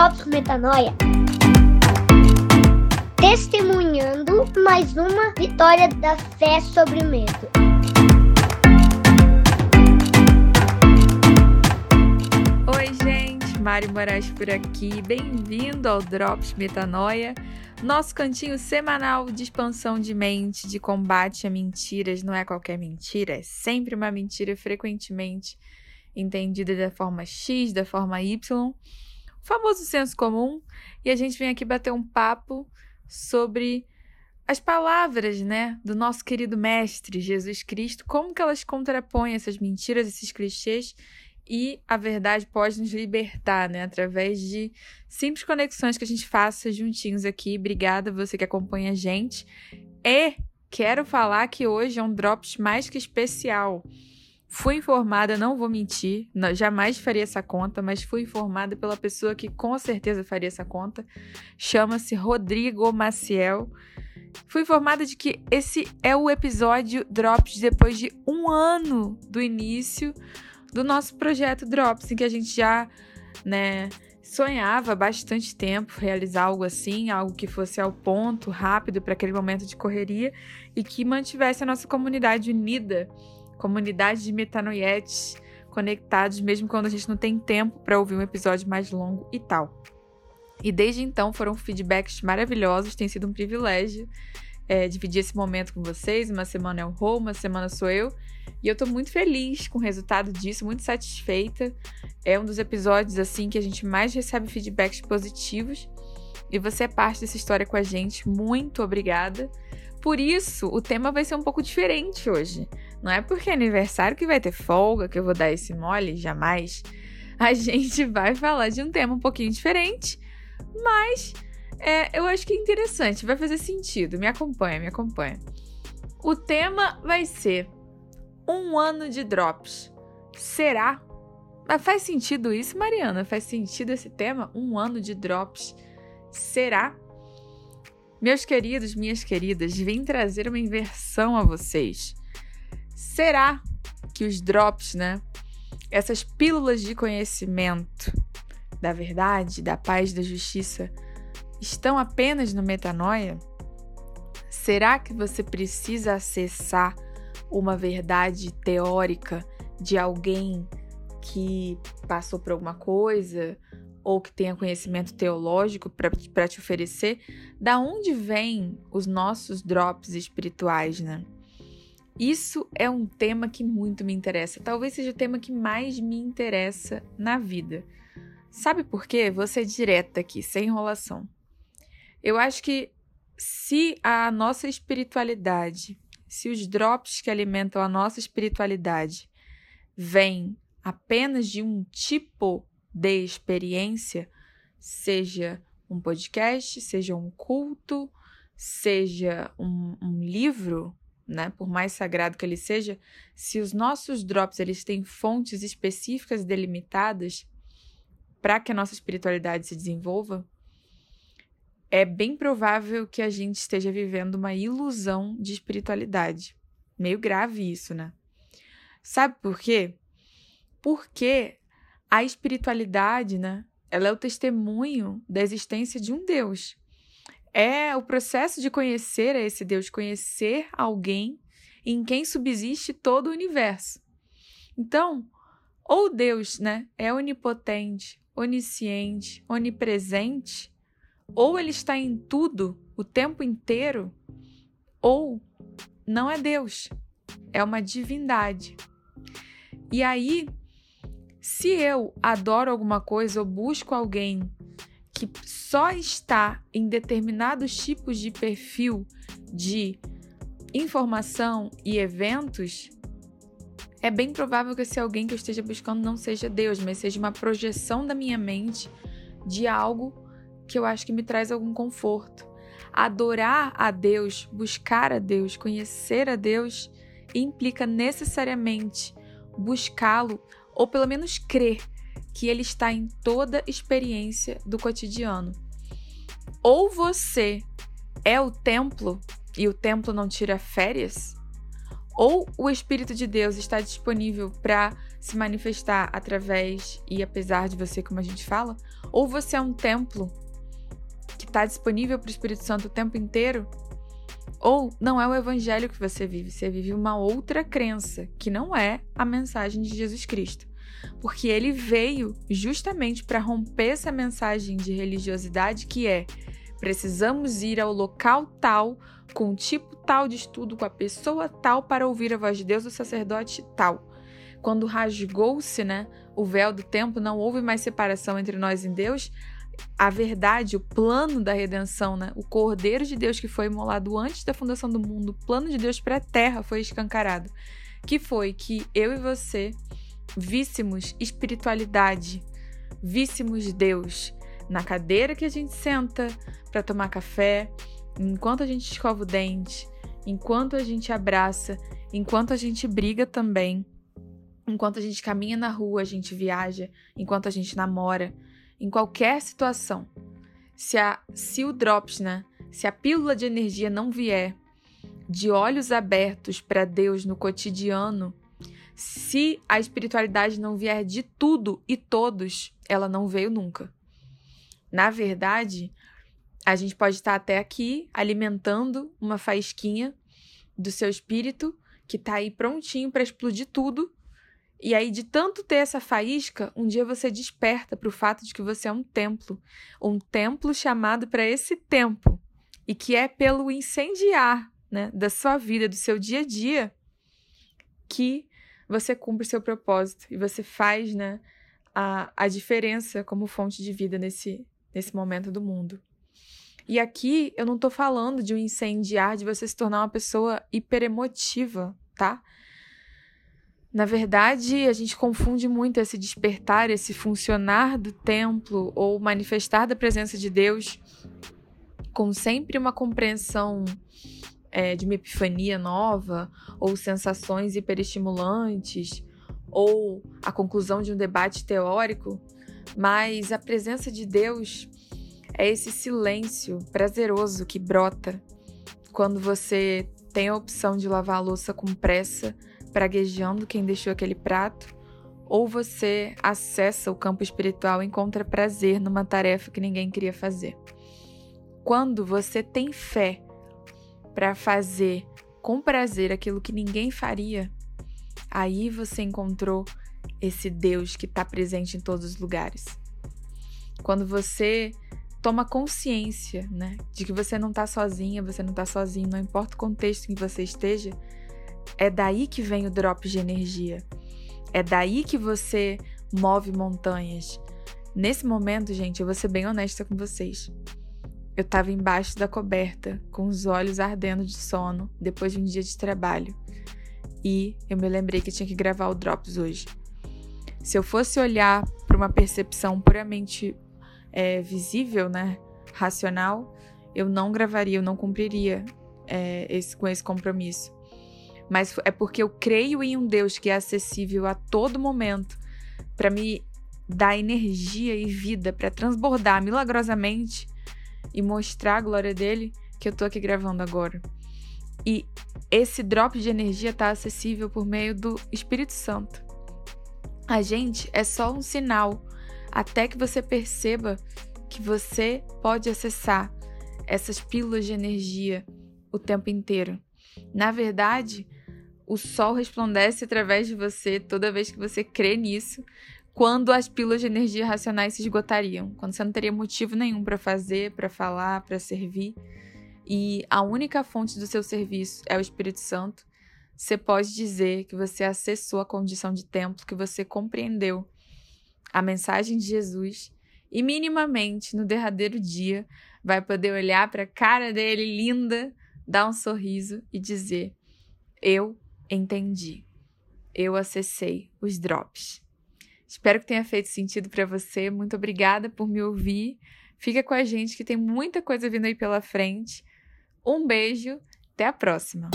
Drops Metanoia. Testemunhando mais uma vitória da fé sobre o medo. Oi, gente, Mari Moraes por aqui. Bem-vindo ao Drops Metanoia, nosso cantinho semanal de expansão de mente, de combate a mentiras. Não é qualquer mentira, é sempre uma mentira, frequentemente entendida da forma X, da forma Y famoso senso comum, e a gente vem aqui bater um papo sobre as palavras, né, do nosso querido mestre Jesus Cristo, como que elas contrapõem essas mentiras, esses clichês e a verdade pode nos libertar, né, através de simples conexões que a gente faça juntinhos aqui. Obrigada você que acompanha a gente. E quero falar que hoje é um drops mais que especial. Fui informada, não vou mentir, jamais faria essa conta, mas fui informada pela pessoa que com certeza faria essa conta. Chama-se Rodrigo Maciel. Fui informada de que esse é o episódio Drops depois de um ano do início do nosso projeto Drops, em que a gente já, né, sonhava bastante tempo realizar algo assim, algo que fosse ao ponto, rápido para aquele momento de correria e que mantivesse a nossa comunidade unida comunidade de metanoietes conectados, mesmo quando a gente não tem tempo para ouvir um episódio mais longo e tal. E desde então foram feedbacks maravilhosos, tem sido um privilégio é, dividir esse momento com vocês. Uma semana é o Rô, uma semana sou eu. E eu tô muito feliz com o resultado disso, muito satisfeita. É um dos episódios assim que a gente mais recebe feedbacks positivos. E você é parte dessa história com a gente. Muito obrigada. Por isso, o tema vai ser um pouco diferente hoje. Não é porque é aniversário que vai ter folga que eu vou dar esse mole, jamais. A gente vai falar de um tema um pouquinho diferente, mas é, eu acho que é interessante, vai fazer sentido. Me acompanha, me acompanha. O tema vai ser um ano de drops. Será? Mas faz sentido isso, Mariana? Faz sentido esse tema? Um ano de drops. Será? Meus queridos, minhas queridas, vim trazer uma inversão a vocês. Será que os drops, né? Essas pílulas de conhecimento da verdade, da paz, da justiça, estão apenas no metanoia? Será que você precisa acessar uma verdade teórica de alguém que passou por alguma coisa ou que tenha conhecimento teológico para te oferecer? Da onde vêm os nossos drops espirituais, né? Isso é um tema que muito me interessa. Talvez seja o tema que mais me interessa na vida. Sabe por quê? Vou ser direta aqui, sem enrolação. Eu acho que se a nossa espiritualidade, se os drops que alimentam a nossa espiritualidade vêm apenas de um tipo de experiência, seja um podcast, seja um culto, seja um, um livro, né, por mais sagrado que ele seja, se os nossos drops eles têm fontes específicas delimitadas para que a nossa espiritualidade se desenvolva, é bem provável que a gente esteja vivendo uma ilusão de espiritualidade. Meio grave isso, né? Sabe por quê? Porque a espiritualidade, né, ela é o testemunho da existência de um Deus é o processo de conhecer a esse Deus, conhecer alguém em quem subsiste todo o universo. Então, ou Deus, né, é onipotente, onisciente, onipresente, ou ele está em tudo o tempo inteiro, ou não é Deus, é uma divindade. E aí, se eu adoro alguma coisa ou busco alguém que só está em determinados tipos de perfil de informação e eventos, é bem provável que esse alguém que eu esteja buscando não seja Deus, mas seja uma projeção da minha mente de algo que eu acho que me traz algum conforto. Adorar a Deus, buscar a Deus, conhecer a Deus implica necessariamente buscá-lo ou pelo menos crer que ele está em toda experiência do cotidiano. Ou você é o templo e o templo não tira férias, ou o Espírito de Deus está disponível para se manifestar através e apesar de você, como a gente fala, Ou você é um templo que está disponível para o Espírito Santo o tempo inteiro, ou não é o evangelho que você vive, você vive uma outra crença, que não é a mensagem de Jesus Cristo. Porque ele veio justamente para romper essa mensagem de religiosidade que é precisamos ir ao local tal, com o tipo tal de estudo, com a pessoa tal para ouvir a voz de Deus, o sacerdote tal. Quando rasgou-se, né, o véu do tempo, não houve mais separação entre nós e Deus. A verdade, o plano da redenção, né, o Cordeiro de Deus que foi imolado antes da fundação do mundo, o plano de Deus para a terra foi escancarado. Que foi que eu e você víssemos espiritualidade, víssemos Deus na cadeira que a gente senta para tomar café, enquanto a gente escova o dente, enquanto a gente abraça, enquanto a gente briga também, enquanto a gente caminha na rua, a gente viaja, enquanto a gente namora, em qualquer situação. Se, a, se o drops, né? Se a pílula de energia não vier de olhos abertos para Deus no cotidiano, se a espiritualidade não vier de tudo e todos, ela não veio nunca. Na verdade, a gente pode estar até aqui alimentando uma faísquinha do seu espírito que está aí prontinho para explodir tudo. E aí, de tanto ter essa faísca, um dia você desperta para o fato de que você é um templo, um templo chamado para esse tempo, e que é pelo incendiar né, da sua vida, do seu dia a dia, que você cumpre seu propósito e você faz né, a, a diferença como fonte de vida nesse, nesse momento do mundo. E aqui eu não tô falando de um incendiar, de você se tornar uma pessoa hiperemotiva, tá? Na verdade, a gente confunde muito esse despertar, esse funcionar do templo ou manifestar da presença de Deus com sempre uma compreensão é, de uma epifania nova, ou sensações hiperestimulantes, ou a conclusão de um debate teórico, mas a presença de Deus é esse silêncio prazeroso que brota quando você tem a opção de lavar a louça com pressa, praguejando quem deixou aquele prato, ou você acessa o campo espiritual e encontra prazer numa tarefa que ninguém queria fazer. Quando você tem fé para fazer com prazer aquilo que ninguém faria, aí você encontrou esse Deus que está presente em todos os lugares. Quando você toma consciência, né, de que você não está sozinha, você não está sozinho, não importa o contexto em que você esteja, é daí que vem o drop de energia. É daí que você move montanhas. Nesse momento, gente, eu vou ser bem honesta com vocês. Eu estava embaixo da coberta, com os olhos ardendo de sono, depois de um dia de trabalho. E eu me lembrei que tinha que gravar o Drops hoje. Se eu fosse olhar para uma percepção puramente é, visível, né, racional, eu não gravaria, eu não cumpriria é, esse, com esse compromisso. Mas é porque eu creio em um Deus que é acessível a todo momento para me dar energia e vida, para transbordar milagrosamente e mostrar a glória dele que eu tô aqui gravando agora. E esse drop de energia está acessível por meio do Espírito Santo. A gente é só um sinal até que você perceba que você pode acessar essas pílulas de energia o tempo inteiro. Na verdade, o sol resplandece através de você toda vez que você crê nisso, quando as pílulas de energia racionais se esgotariam, quando você não teria motivo nenhum para fazer, para falar, para servir, e a única fonte do seu serviço é o Espírito Santo, você pode dizer que você acessou a condição de templo, que você compreendeu a mensagem de Jesus e minimamente no derradeiro dia vai poder olhar para a cara dele linda, dar um sorriso e dizer: Eu entendi. Eu acessei os drops. Espero que tenha feito sentido para você. Muito obrigada por me ouvir. Fica com a gente que tem muita coisa vindo aí pela frente. Um beijo, até a próxima.